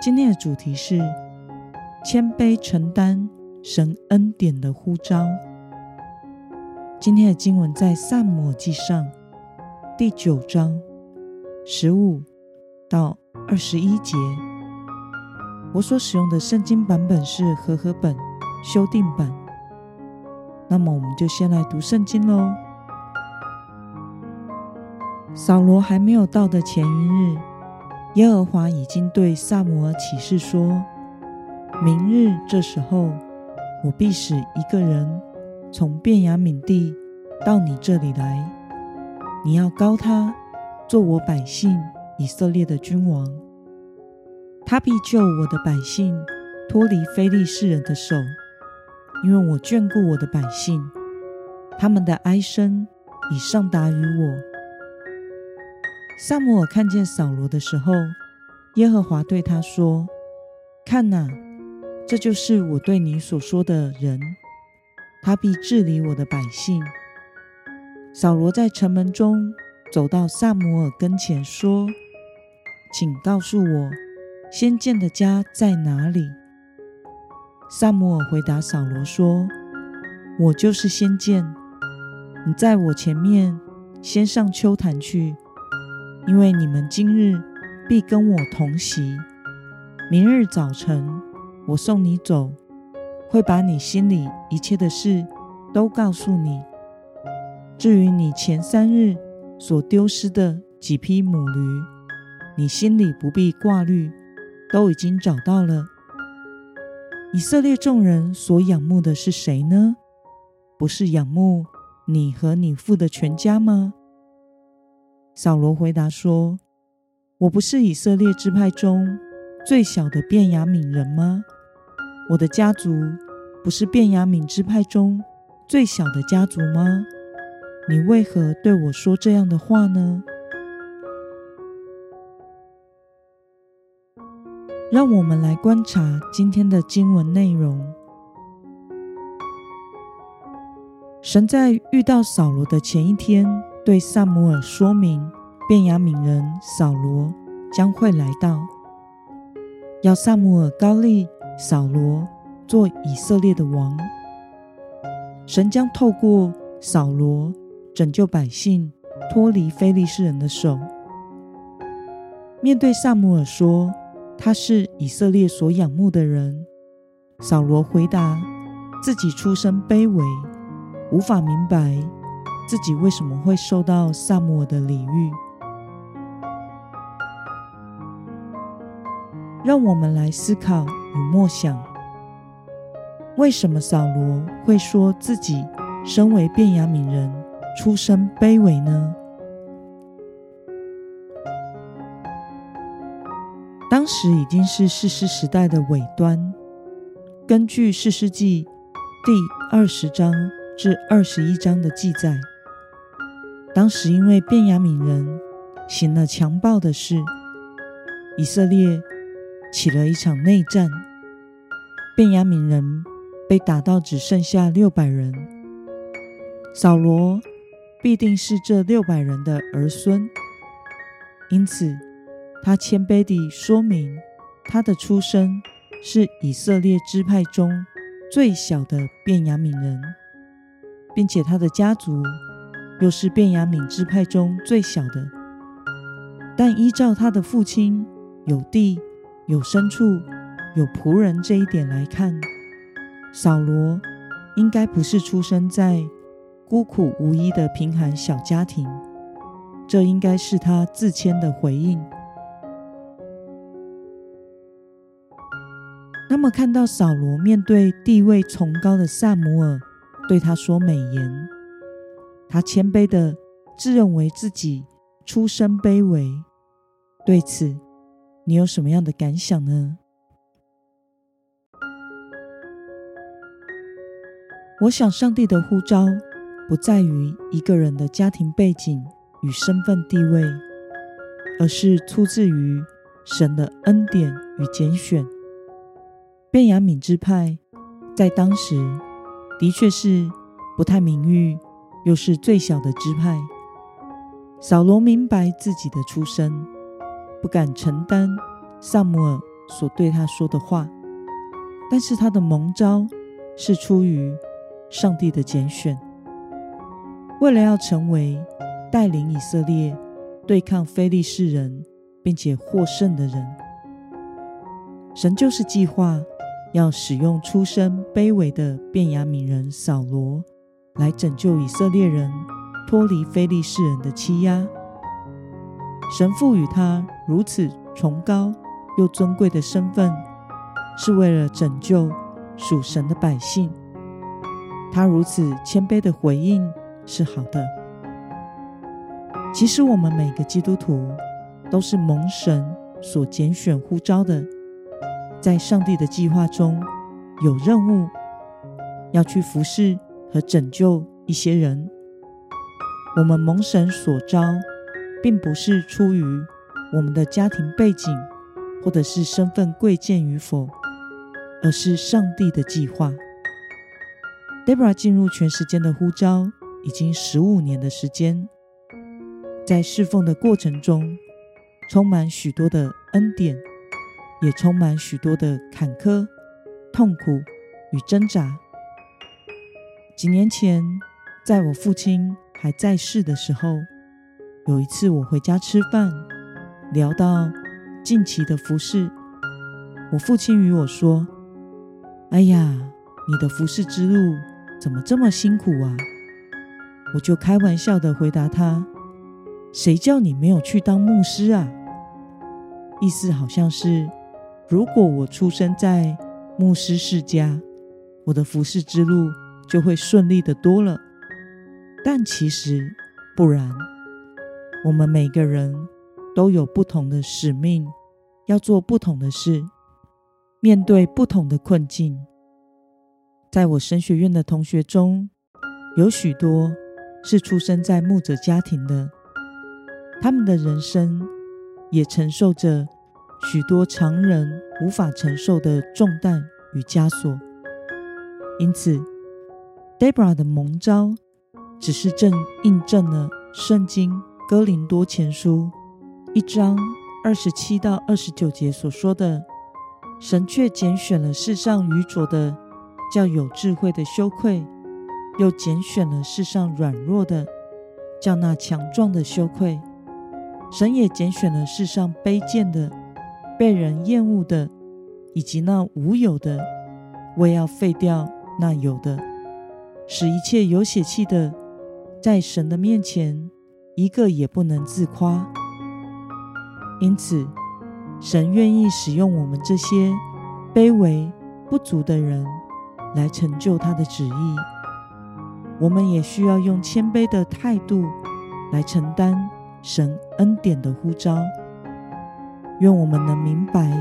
今天的主题是谦卑承担神恩典的呼召。今天的经文在撒母记上第九章十五到二十一节。我所使用的圣经版本是和合本修订版。那么，我们就先来读圣经喽。扫罗还没有到的前一日。耶和华已经对撒母耳起誓说：“明日这时候，我必使一个人从便雅悯地到你这里来。你要膏他做我百姓以色列的君王。他必救我的百姓脱离非利士人的手，因为我眷顾我的百姓，他们的哀声已上达于我。”撒母耳看见扫罗的时候，耶和华对他说：“看哪，这就是我对你所说的人，他必治理我的百姓。”扫罗在城门中走到撒母耳跟前，说：“请告诉我，先见的家在哪里？”撒母尔回答扫罗说：“我就是先见，你在我前面先上丘坛去。”因为你们今日必跟我同席，明日早晨我送你走，会把你心里一切的事都告诉你。至于你前三日所丢失的几匹母驴，你心里不必挂虑，都已经找到了。以色列众人所仰慕的是谁呢？不是仰慕你和你父的全家吗？扫罗回答说：“我不是以色列支派中最小的便雅悯人吗？我的家族不是便雅悯支派中最小的家族吗？你为何对我说这样的话呢？”让我们来观察今天的经文内容。神在遇到扫罗的前一天，对撒母耳说明，便雅悯人扫罗将会来到，要撒母耳膏立扫罗做以色列的王。神将透过扫罗拯救百姓脱离非利士人的手。面对撒母耳说他是以色列所仰慕的人，扫罗回答自己出身卑微，无法明白。自己为什么会受到撒母耳的礼遇？让我们来思考与默想：为什么扫罗会说自己身为便雅悯人，出身卑微呢？当时已经是士师时代的尾端，根据士师记第二十章至二十一章的记载。当时，因为便雅悯人行了强暴的事，以色列起了一场内战，便雅悯人被打到只剩下六百人。扫罗必定是这六百人的儿孙，因此他谦卑地说明他的出身是以色列支派中最小的便雅悯人，并且他的家族。又是便雅敏支派中最小的，但依照他的父亲有地、有牲畜、有仆人这一点来看，扫罗应该不是出生在孤苦无依的贫寒小家庭，这应该是他自谦的回应。那么，看到扫罗面对地位崇高的撒母耳，对他说美言。他谦卑的自认为自己出身卑微。对此，你有什么样的感想呢？我想，上帝的呼召不在于一个人的家庭背景与身份地位，而是出自于神的恩典与拣选。便雅敏之派在当时的确是不太名誉。又是最小的支派。扫罗明白自己的出身，不敢承担撒母耳所对他说的话，但是他的蒙召是出于上帝的拣选，为了要成为带领以色列对抗非利士人并且获胜的人。神就是计划要使用出身卑微的便雅悯人扫罗，来拯救以色列人脱离非利士人的欺压。神赋予他如此崇高又尊贵的身份，是为了拯救属神的百姓。他如此谦卑的回应是好的。其实我们每个基督徒都是蒙神所拣选呼召的，在上帝的计划中有任务要去服侍和拯救一些人。我们蒙神所召，并不是出于我们的家庭背景，或者是身份贵贱与否，而是上帝的计划。Deborah 进入全时间的呼召已经十五年的时间，在侍奉的过程中，充满许多的恩典，也充满许多的坎坷、痛苦与挣扎。几年前，在我父亲还在世的时候，有一次，我回家吃饭，聊到近期的服事，我父亲与我说：“哎呀，你的服事之路怎么这么辛苦啊？”我就开玩笑的回答他：“谁叫你没有去当牧师啊？”意思好像是，如果我出生在牧师世家，我的服事之路就会顺利的多了。但其实不然。我们每个人都有不同的使命，要做不同的事，面对不同的困境。在我神学院的同学中，有许多是出生在牧者家庭的，他们的人生也承受着许多常人无法承受的重担与枷锁。因此 Debra 的蒙召只是正印证了圣经。哥林多前书一章二十七到二十九节所说的，神却拣选了世上愚拙的，叫有智慧的羞愧；又拣选了世上软弱的，叫那强壮的羞愧。神也拣选了世上卑贱的、被人厌恶的，以及那无有的，为要废掉那有的，使一切有血气的，在神的面前。一个也不能自夸，因此，神愿意使用我们这些卑微不足的人来成就他的旨意。我们也需要用谦卑的态度来承担神恩典的呼召。愿我们能明白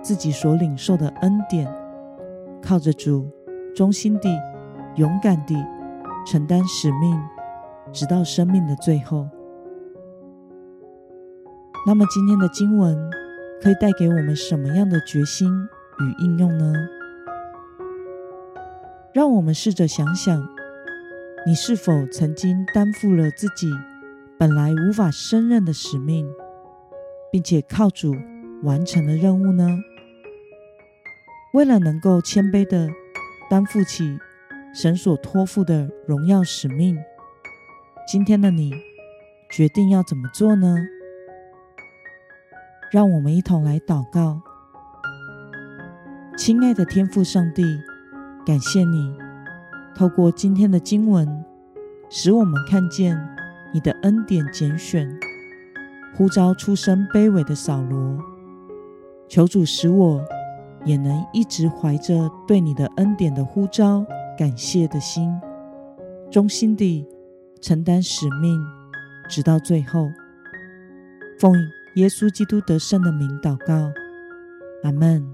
自己所领受的恩典，靠着主，忠心地、勇敢地承担使命。直到生命的最后。那么，今天的经文可以带给我们什么样的决心与应用呢？让我们试着想想，你是否曾经担负了自己本来无法胜任的使命，并且靠主完成了任务呢？为了能够谦卑地担负起神所托付的荣耀使命。今天的你决定要怎么做呢？让我们一同来祷告。亲爱的天父上帝，感谢你透过今天的经文，使我们看见你的恩典拣选，呼召出身卑微的扫罗。求主使我也能一直怀着对你的恩典的呼召感谢的心，忠心地。承担使命，直到最后。奉耶稣基督得胜的名祷告，阿门。